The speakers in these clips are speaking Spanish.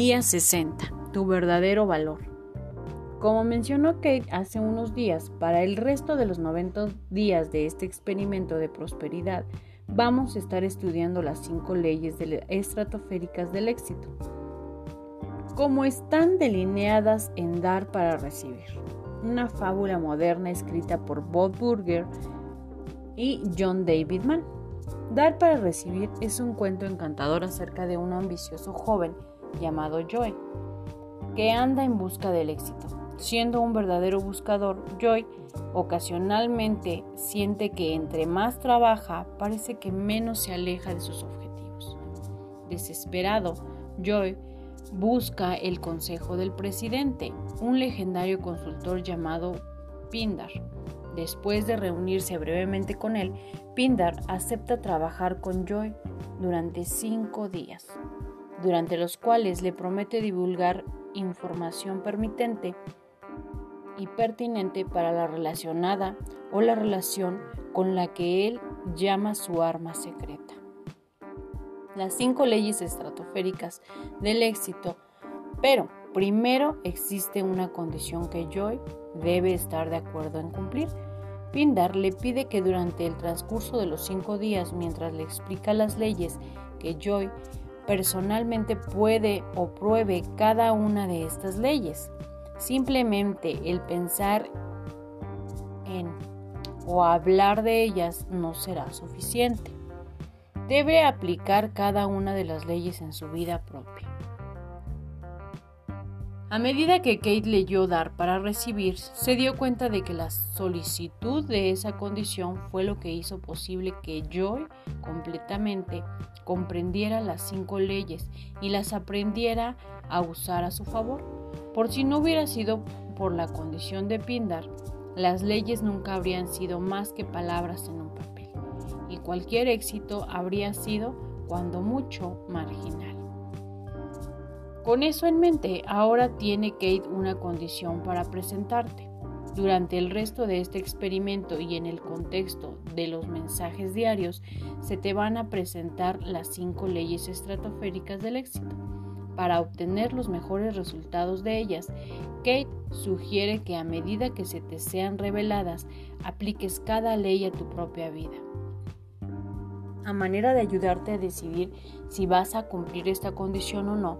Día 60. Tu verdadero valor. Como mencionó Kate hace unos días, para el resto de los 90 días de este experimento de prosperidad, vamos a estar estudiando las cinco leyes estratosféricas del éxito, como están delineadas en Dar para Recibir, una fábula moderna escrita por Bob Burger y John David Mann. Dar para recibir es un cuento encantador acerca de un ambicioso joven llamado Joy, que anda en busca del éxito. Siendo un verdadero buscador, Joy ocasionalmente siente que entre más trabaja, parece que menos se aleja de sus objetivos. Desesperado, Joy busca el consejo del presidente, un legendario consultor llamado Pindar. Después de reunirse brevemente con él, Pindar acepta trabajar con Joy durante cinco días durante los cuales le promete divulgar información permitente y pertinente para la relacionada o la relación con la que él llama su arma secreta. Las cinco leyes estratosféricas del éxito, pero primero existe una condición que Joy debe estar de acuerdo en cumplir. Pindar le pide que durante el transcurso de los cinco días, mientras le explica las leyes que Joy personalmente puede o pruebe cada una de estas leyes. Simplemente el pensar en o hablar de ellas no será suficiente. Debe aplicar cada una de las leyes en su vida propia. A medida que Kate leyó dar para recibir, se dio cuenta de que la solicitud de esa condición fue lo que hizo posible que Joy completamente comprendiera las cinco leyes y las aprendiera a usar a su favor. Por si no hubiera sido por la condición de Pindar, las leyes nunca habrían sido más que palabras en un papel, y cualquier éxito habría sido, cuando mucho, marginal. Con eso en mente, ahora tiene Kate una condición para presentarte. Durante el resto de este experimento y en el contexto de los mensajes diarios, se te van a presentar las cinco leyes estratosféricas del éxito. Para obtener los mejores resultados de ellas, Kate sugiere que a medida que se te sean reveladas, apliques cada ley a tu propia vida a manera de ayudarte a decidir si vas a cumplir esta condición o no,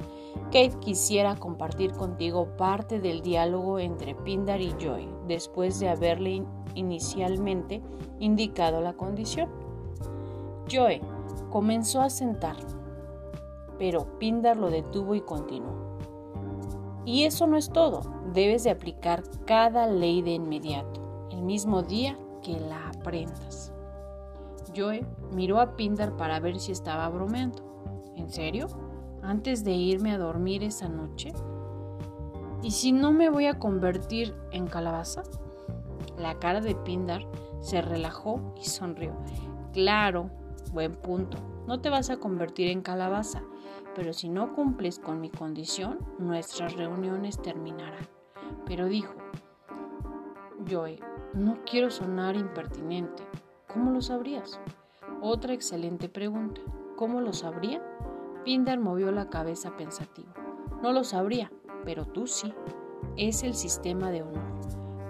Kate quisiera compartir contigo parte del diálogo entre Pindar y Joy después de haberle inicialmente indicado la condición. Joy comenzó a sentar, pero Pindar lo detuvo y continuó. Y eso no es todo, debes de aplicar cada ley de inmediato, el mismo día que la aprendas. Joe miró a Pindar para ver si estaba bromeando. ¿En serio? ¿Antes de irme a dormir esa noche? ¿Y si no me voy a convertir en calabaza? La cara de Pindar se relajó y sonrió. Claro, buen punto. No te vas a convertir en calabaza, pero si no cumples con mi condición, nuestras reuniones terminarán. Pero dijo, Joe, no quiero sonar impertinente, ¿Cómo lo sabrías? Otra excelente pregunta. ¿Cómo lo sabría? Pindar movió la cabeza pensativo. No lo sabría, pero tú sí. Es el sistema de honor.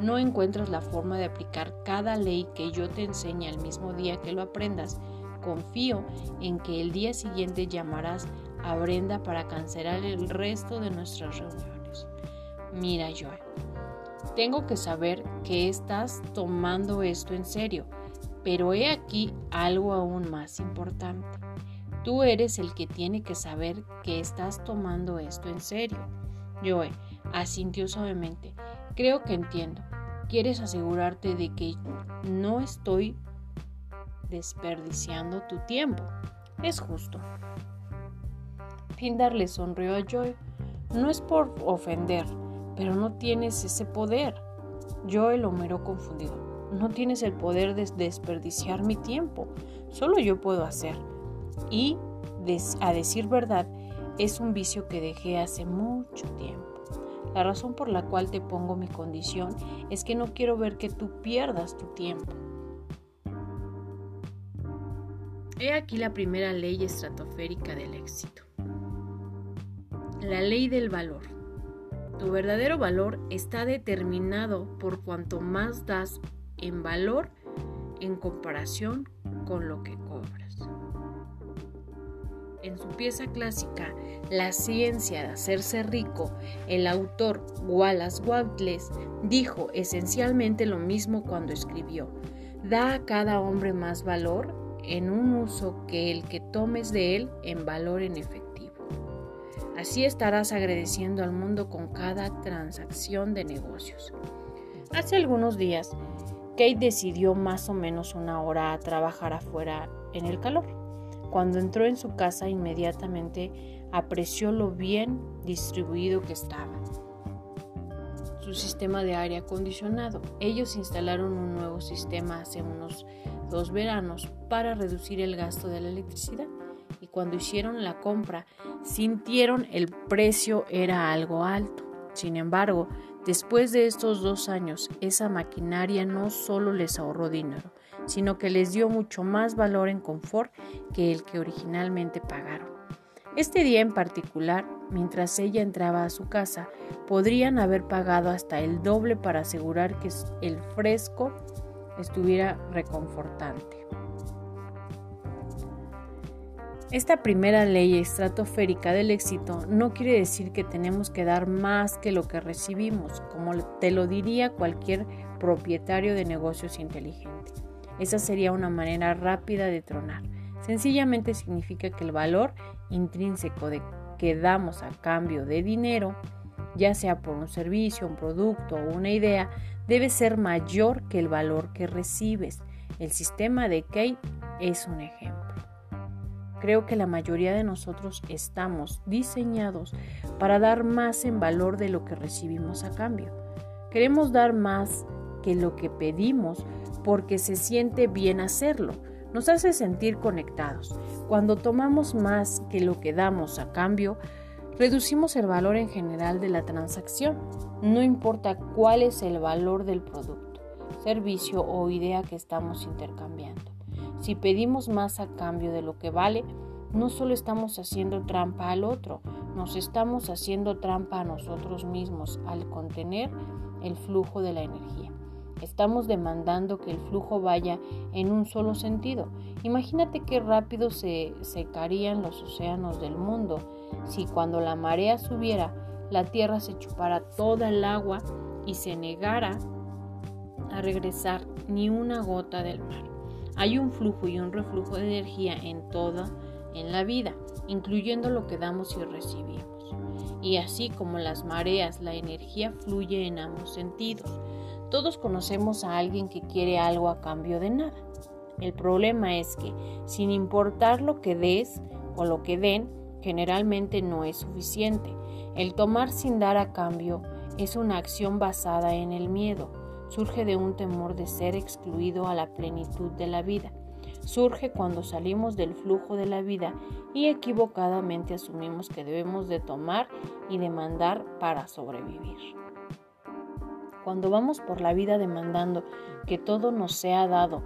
No encuentras la forma de aplicar cada ley que yo te enseñe al mismo día que lo aprendas. Confío en que el día siguiente llamarás a Brenda para cancelar el resto de nuestras reuniones. Mira, Joe, tengo que saber que estás tomando esto en serio pero he aquí algo aún más importante. Tú eres el que tiene que saber que estás tomando esto en serio. Joe asintió suavemente. Creo que entiendo. Quieres asegurarte de que no estoy desperdiciando tu tiempo. Es justo. Pindar le sonrió a Joe. No es por ofender, pero no tienes ese poder. Joe lo miró confundido. No tienes el poder de desperdiciar mi tiempo, solo yo puedo hacer. Y, a decir verdad, es un vicio que dejé hace mucho tiempo. La razón por la cual te pongo mi condición es que no quiero ver que tú pierdas tu tiempo. He aquí la primera ley estratosférica del éxito. La ley del valor. Tu verdadero valor está determinado por cuanto más das en valor en comparación con lo que cobras. En su pieza clásica La ciencia de hacerse rico, el autor Wallace Wattles dijo esencialmente lo mismo cuando escribió, da a cada hombre más valor en un uso que el que tomes de él en valor en efectivo. Así estarás agradeciendo al mundo con cada transacción de negocios. Hace algunos días, Kate decidió más o menos una hora a trabajar afuera en el calor. Cuando entró en su casa inmediatamente apreció lo bien distribuido que estaba. Su sistema de aire acondicionado. Ellos instalaron un nuevo sistema hace unos dos veranos para reducir el gasto de la electricidad y cuando hicieron la compra sintieron el precio era algo alto. Sin embargo, Después de estos dos años, esa maquinaria no solo les ahorró dinero, sino que les dio mucho más valor en confort que el que originalmente pagaron. Este día en particular, mientras ella entraba a su casa, podrían haber pagado hasta el doble para asegurar que el fresco estuviera reconfortante. Esta primera ley estratosférica del éxito no quiere decir que tenemos que dar más que lo que recibimos, como te lo diría cualquier propietario de negocios inteligente. Esa sería una manera rápida de tronar. Sencillamente significa que el valor intrínseco de que damos a cambio de dinero, ya sea por un servicio, un producto o una idea, debe ser mayor que el valor que recibes. El sistema de Kate es un ejemplo. Creo que la mayoría de nosotros estamos diseñados para dar más en valor de lo que recibimos a cambio. Queremos dar más que lo que pedimos porque se siente bien hacerlo. Nos hace sentir conectados. Cuando tomamos más que lo que damos a cambio, reducimos el valor en general de la transacción. No importa cuál es el valor del producto, servicio o idea que estamos intercambiando. Si pedimos más a cambio de lo que vale, no solo estamos haciendo trampa al otro, nos estamos haciendo trampa a nosotros mismos al contener el flujo de la energía. Estamos demandando que el flujo vaya en un solo sentido. Imagínate qué rápido se secarían los océanos del mundo si cuando la marea subiera, la tierra se chupara toda el agua y se negara a regresar ni una gota del mar. Hay un flujo y un reflujo de energía en toda en la vida, incluyendo lo que damos y recibimos. Y así como las mareas, la energía fluye en ambos sentidos. Todos conocemos a alguien que quiere algo a cambio de nada. El problema es que, sin importar lo que des o lo que den, generalmente no es suficiente. El tomar sin dar a cambio es una acción basada en el miedo surge de un temor de ser excluido a la plenitud de la vida. Surge cuando salimos del flujo de la vida y equivocadamente asumimos que debemos de tomar y demandar para sobrevivir. Cuando vamos por la vida demandando que todo nos sea dado,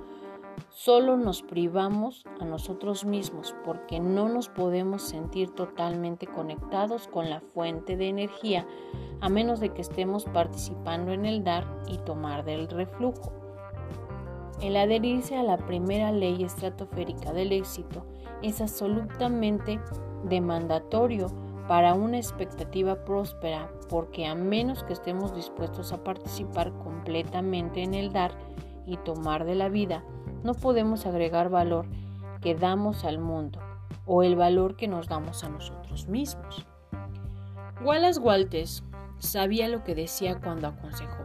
Solo nos privamos a nosotros mismos porque no nos podemos sentir totalmente conectados con la fuente de energía a menos de que estemos participando en el dar y tomar del reflujo. El adherirse a la primera ley estratosférica del éxito es absolutamente demandatorio para una expectativa próspera porque a menos que estemos dispuestos a participar completamente en el dar y tomar de la vida, no podemos agregar valor que damos al mundo o el valor que nos damos a nosotros mismos. Wallace Walters sabía lo que decía cuando aconsejó.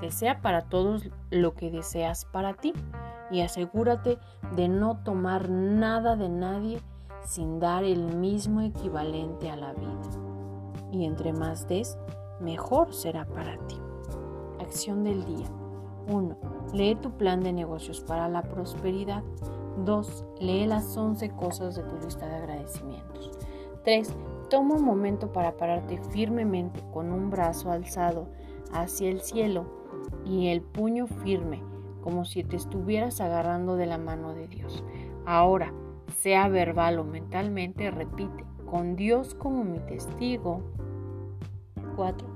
Desea para todos lo que deseas para ti y asegúrate de no tomar nada de nadie sin dar el mismo equivalente a la vida. Y entre más des, mejor será para ti. Acción del día. 1. Lee tu plan de negocios para la prosperidad. 2. Lee las 11 cosas de tu lista de agradecimientos. 3. Toma un momento para pararte firmemente con un brazo alzado hacia el cielo y el puño firme, como si te estuvieras agarrando de la mano de Dios. Ahora, sea verbal o mentalmente, repite, con Dios como mi testigo. 4.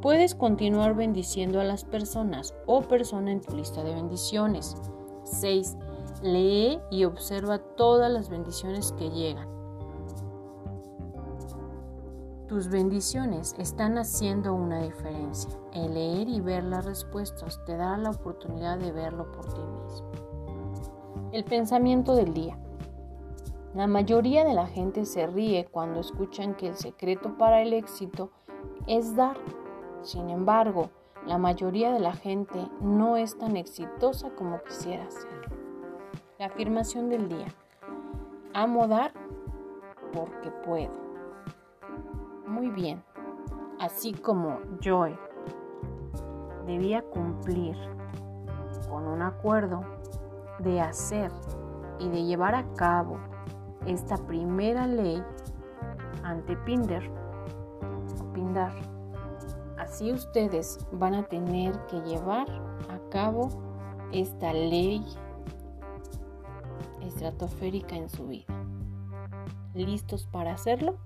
Puedes continuar bendiciendo a las personas o persona en tu lista de bendiciones. 6. Lee y observa todas las bendiciones que llegan. Tus bendiciones están haciendo una diferencia. El leer y ver las respuestas te da la oportunidad de verlo por ti mismo. El pensamiento del día. La mayoría de la gente se ríe cuando escuchan que el secreto para el éxito es dar. Sin embargo, la mayoría de la gente no es tan exitosa como quisiera ser. La afirmación del día. Amo dar porque puedo. Muy bien. Así como Joy debía cumplir con un acuerdo de hacer y de llevar a cabo esta primera ley ante Pinder o Pindar. Así ustedes van a tener que llevar a cabo esta ley estratosférica en su vida. ¿Listos para hacerlo?